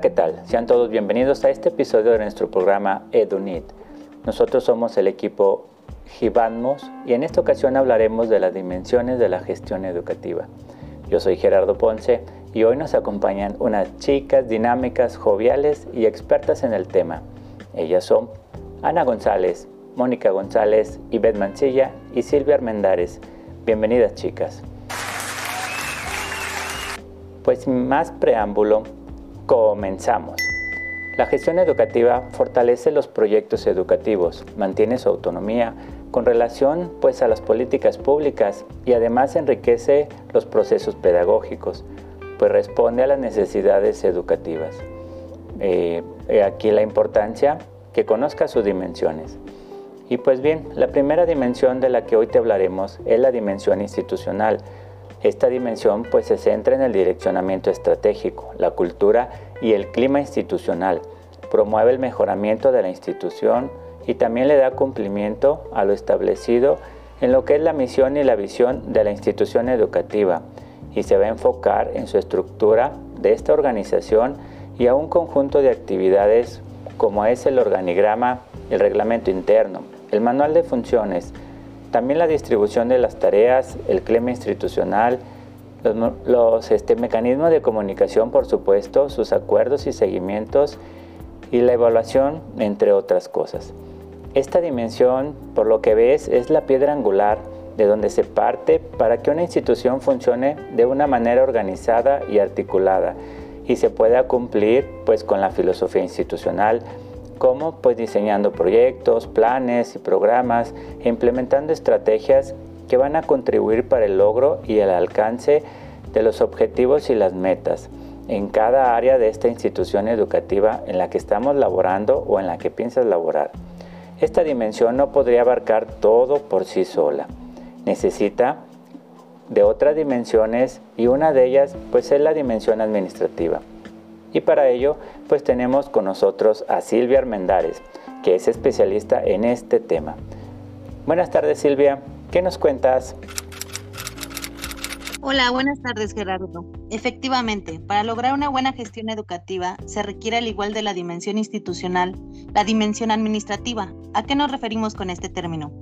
¿qué tal? Sean todos bienvenidos a este episodio de nuestro programa EduNit. Nosotros somos el equipo Givanmos y en esta ocasión hablaremos de las dimensiones de la gestión educativa. Yo soy Gerardo Ponce y hoy nos acompañan unas chicas dinámicas, joviales y expertas en el tema. Ellas son Ana González, Mónica González, Ivette Mancilla y Silvia Armendares. Bienvenidas chicas. Pues sin más preámbulo, comenzamos. La gestión educativa fortalece los proyectos educativos, mantiene su autonomía con relación pues a las políticas públicas y además enriquece los procesos pedagógicos, pues responde a las necesidades educativas. Eh, aquí la importancia que conozca sus dimensiones. Y pues bien, la primera dimensión de la que hoy te hablaremos es la dimensión institucional, esta dimensión pues se centra en el direccionamiento estratégico, la cultura y el clima institucional. Promueve el mejoramiento de la institución y también le da cumplimiento a lo establecido en lo que es la misión y la visión de la institución educativa y se va a enfocar en su estructura de esta organización y a un conjunto de actividades como es el organigrama, el reglamento interno, el manual de funciones, también la distribución de las tareas, el clima institucional, los, este, mecanismos de comunicación, por supuesto, sus acuerdos y seguimientos y la evaluación, entre otras cosas. Esta dimensión, por lo que ves, es la piedra angular de donde se parte para que una institución funcione de una manera organizada y articulada y se pueda cumplir pues con la filosofía institucional ¿Cómo? Pues diseñando proyectos, planes y programas e implementando estrategias que van a contribuir para el logro y el alcance de los objetivos y las metas en cada área de esta institución educativa en la que estamos laborando o en la que piensas laborar. Esta dimensión no podría abarcar todo por sí sola. Necesita de otras dimensiones y una de ellas pues es la dimensión administrativa. Y para ello, pues tenemos con nosotros a Silvia Armendares, que es especialista en este tema. Buenas tardes Silvia, ¿qué nos cuentas? Hola, buenas tardes Gerardo. Efectivamente, para lograr una buena gestión educativa se requiere al igual de la dimensión institucional, la dimensión administrativa. ¿A qué nos referimos con este término?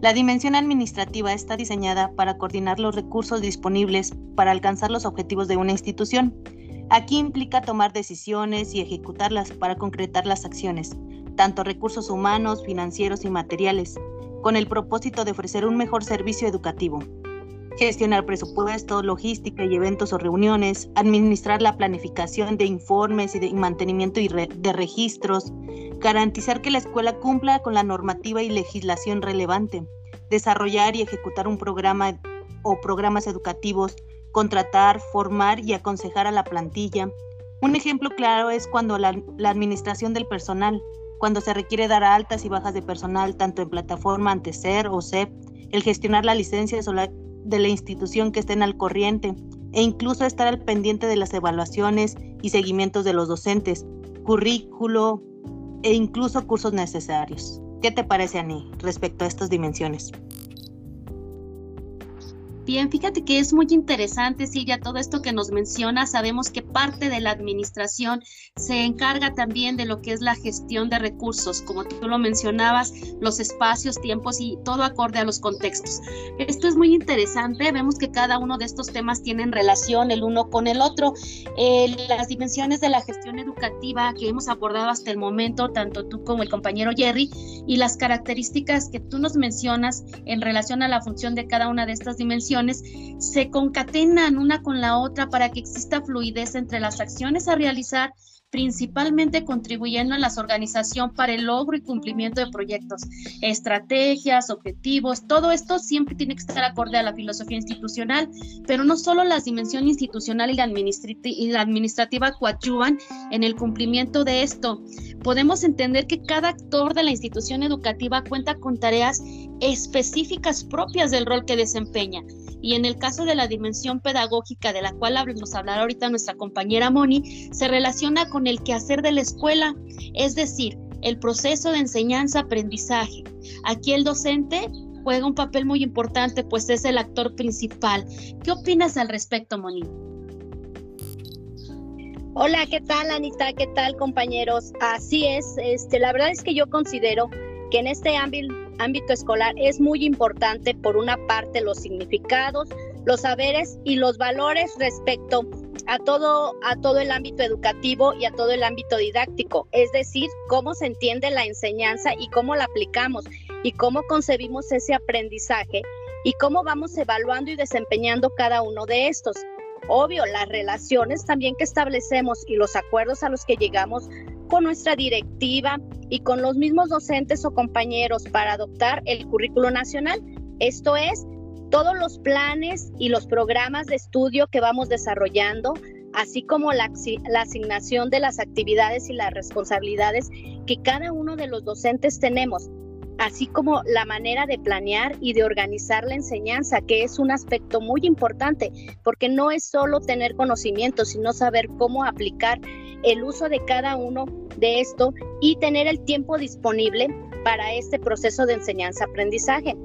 La dimensión administrativa está diseñada para coordinar los recursos disponibles para alcanzar los objetivos de una institución. Aquí implica tomar decisiones y ejecutarlas para concretar las acciones, tanto recursos humanos, financieros y materiales, con el propósito de ofrecer un mejor servicio educativo. Gestionar presupuestos, logística y eventos o reuniones, administrar la planificación de informes y de mantenimiento de registros, garantizar que la escuela cumpla con la normativa y legislación relevante, desarrollar y ejecutar un programa o programas educativos contratar, formar y aconsejar a la plantilla. Un ejemplo claro es cuando la, administración del personal, cuando se requiere dar altas y bajas de personal tanto en plataforma ante SER o CEP, el gestionar las licencias o la, de la institución que estén al corriente e incluso estar al pendiente de las evaluaciones y seguimientos de los docentes, currículo e incluso cursos necesarios. ¿Qué te parece, Ani, respecto a estas dimensiones? Bien, fíjate que es muy interesante, Silvia, todo esto que nos menciona. Sabemos que parte de la administración se encarga también de lo que es la gestión de recursos, como tú lo mencionabas, los espacios, tiempos y todo acorde a los contextos. Esto es muy interesante. Vemos que cada uno de estos temas tienen relación el uno con el otro. las dimensiones de la gestión educativa que hemos abordado hasta el momento, tanto tú como el compañero Jerry, y las características que tú nos mencionas en relación a la función de cada una de estas dimensiones se concatenan una con la otra para que exista fluidez entre las acciones a realizar principalmente contribuyendo en la organización para el logro y cumplimiento de proyectos, estrategias, objetivos, todo esto siempre tiene que estar acorde a la filosofía institucional, pero no solo la dimensión institucional y la, y la administrativa coadyuvan en el cumplimiento de esto. Podemos entender que cada actor de la institución educativa cuenta con tareas específicas propias del rol que desempeña. Y en el caso de la dimensión pedagógica de la cual nos hablará ahorita nuestra compañera Moni, se relaciona con el quehacer de la escuela, es decir, el proceso de enseñanza-aprendizaje. Aquí el docente juega un papel muy importante, pues es el actor principal. ¿Qué opinas al respecto, Moni? Hola, ¿qué tal Anita? ¿Qué tal compañeros? Así es, este, la verdad es que yo considero que en este ámbito, ámbito escolar es muy importante por una parte los significados, los saberes y los valores respecto a todo, a todo el ámbito educativo y a todo el ámbito didáctico, es decir, cómo se entiende la enseñanza y cómo la aplicamos y cómo concebimos ese aprendizaje y cómo vamos evaluando y desempeñando cada uno de estos. Obvio, las relaciones también que establecemos y los acuerdos a los que llegamos con nuestra directiva y con los mismos docentes o compañeros para adoptar el currículo nacional. Esto es, todos los planes y los programas de estudio que vamos desarrollando, así como la, asignación de las actividades y las responsabilidades que cada uno de los docentes tenemos, así como la manera de planear y de organizar la enseñanza, que es un aspecto muy importante, porque no es solo tener conocimiento, sino saber cómo aplicar el uso de cada uno de esto y tener el tiempo disponible para este proceso de enseñanza-aprendizaje.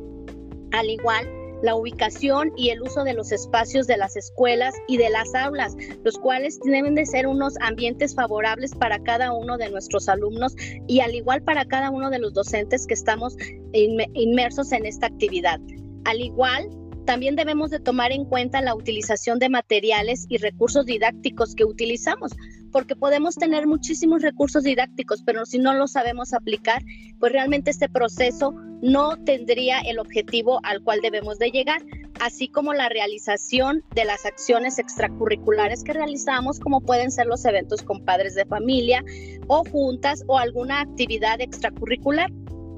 Al igual, la ubicación y el uso de los espacios de las escuelas y de las aulas, los cuales deben de ser unos ambientes favorables para cada uno de nuestros alumnos y al igual para cada uno de los docentes que estamos inmersos en esta actividad. Al igual, también debemos de tomar en cuenta la utilización de materiales y recursos didácticos que utilizamos, porque podemos tener muchísimos recursos didácticos, pero si no los sabemos aplicar, pues realmente este proceso no tendría el objetivo al cual debemos de llegar, así como la realización de las acciones extracurriculares que realizamos, como pueden ser los eventos con padres de familia o juntas o alguna actividad extracurricular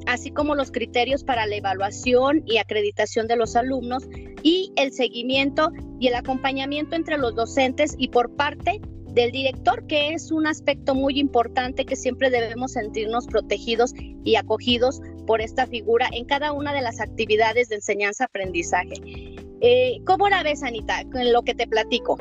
así como los criterios para la evaluación y acreditación de los alumnos y el seguimiento y el acompañamiento entre los docentes y por parte del director, que es un aspecto muy importante que siempre debemos sentirnos protegidos y acogidos por esta figura en cada una de las actividades de enseñanza-aprendizaje. Eh, ¿Cómo la ves, Anita, en lo que te platico?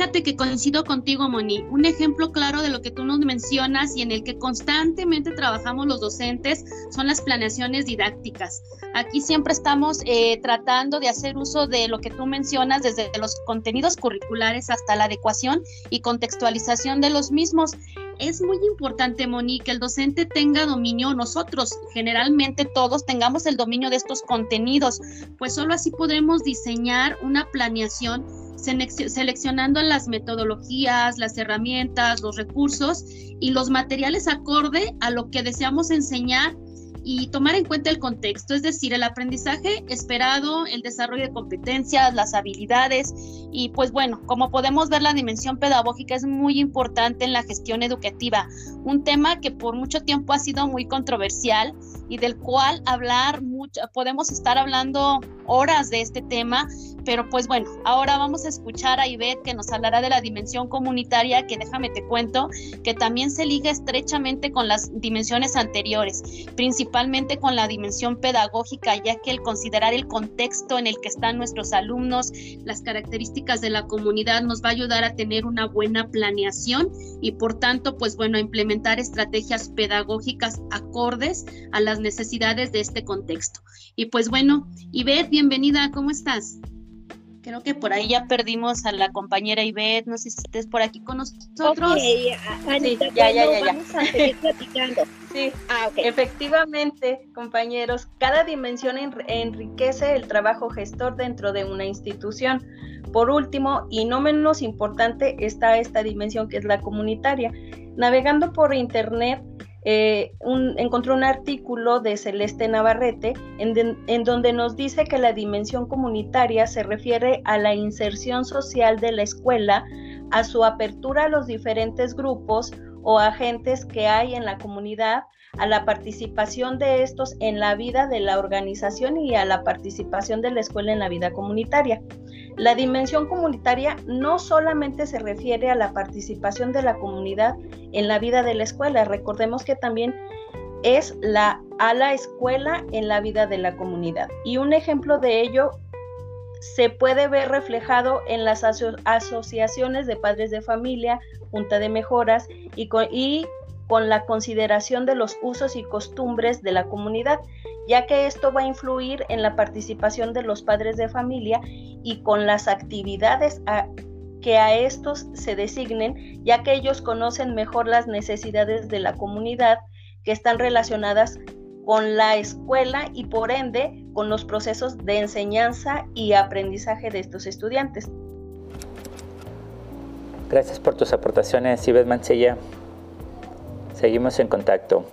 Fíjate que coincido contigo, Moni. Un ejemplo claro de lo que tú nos mencionas y en el que constantemente trabajamos los docentes son las planeaciones didácticas. Aquí siempre estamos eh, tratando de hacer uso de lo que tú mencionas, desde los contenidos curriculares hasta la adecuación y contextualización de los mismos. Es muy importante, Moni, que el docente tenga dominio, nosotros generalmente todos tengamos el dominio de estos contenidos, pues solo así podremos diseñar una planeación seleccionando las metodologías, las herramientas, los recursos y los materiales acorde a lo que deseamos enseñar y tomar en cuenta el contexto, es decir, el aprendizaje esperado, el desarrollo de competencias, las habilidades y pues bueno, como podemos ver la dimensión pedagógica es muy importante en la gestión educativa, un tema que por mucho tiempo ha sido muy controversial y del cual hablar mucho, podemos estar hablando horas de este tema, pero pues bueno, ahora vamos a escuchar a Ivette que nos hablará de la dimensión comunitaria, que déjame te cuento, que también se liga estrechamente con las dimensiones anteriores, principalmente con la dimensión pedagógica, ya que el considerar el contexto en el que están nuestros alumnos, las características de la comunidad nos va a ayudar a tener una buena planeación y por tanto, pues bueno, a implementar estrategias pedagógicas acordes a las necesidades de este contexto. Y pues bueno, Ivette, bienvenida, ¿cómo estás? Creo que por ahí ya perdimos a la compañera Ivette, no sé si estés por aquí con nosotros. sí, ya, ya, ya, Vamos a seguir platicando. Sí, ah, efectivamente, compañeros, cada dimensión enriquece el trabajo gestor dentro de una institución. Por último, y no menos importante, está esta dimensión que es la comunitaria. Navegando por Internet, eh, encontró un artículo de Celeste Navarrete en, donde nos dice que la dimensión comunitaria se refiere a la inserción social de la escuela, a su apertura a los diferentes grupos o agentes que hay en la comunidad, a la participación de estos en la vida de la organización y a la participación de la escuela en la vida comunitaria. La dimensión comunitaria no solamente se refiere a la participación de la comunidad en la vida de la escuela, recordemos que también es la a la escuela en la vida de la comunidad. Y un ejemplo de ello se puede ver reflejado en las asociaciones de padres de familia, junta de mejoras y y con la consideración de los usos y costumbres de la comunidad, ya que esto va a influir en la participación de los padres de familia y con las actividades que a estos se designen, ya que ellos conocen mejor las necesidades de la comunidad que están relacionadas con la escuela y por ende con los procesos de enseñanza y aprendizaje de estos estudiantes. Gracias por tus aportaciones, Ives Mancilla. Seguimos en contacto.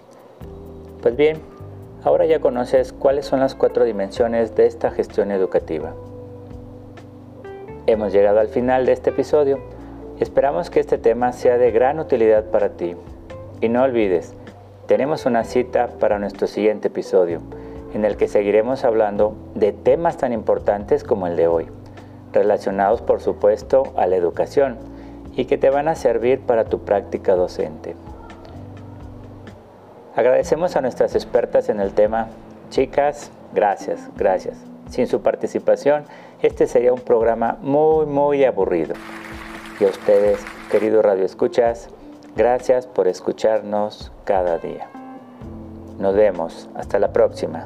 Pues bien, ahora ya conoces cuáles son las cuatro dimensiones de esta gestión educativa. Hemos llegado al final de este episodio esperamos que este tema sea de gran utilidad para ti. Y no olvides, tenemos una cita para nuestro siguiente episodio, en el que seguiremos hablando de temas tan importantes como el de hoy, relacionados por supuesto a la educación y que te van a servir para tu práctica docente. Agradecemos a nuestras expertas en el tema. Chicas, gracias, gracias. Sin su participación, este sería un programa muy, muy aburrido. Y a ustedes, queridos radioescuchas, Gracias por escucharnos cada día. Nos vemos. Hasta la próxima.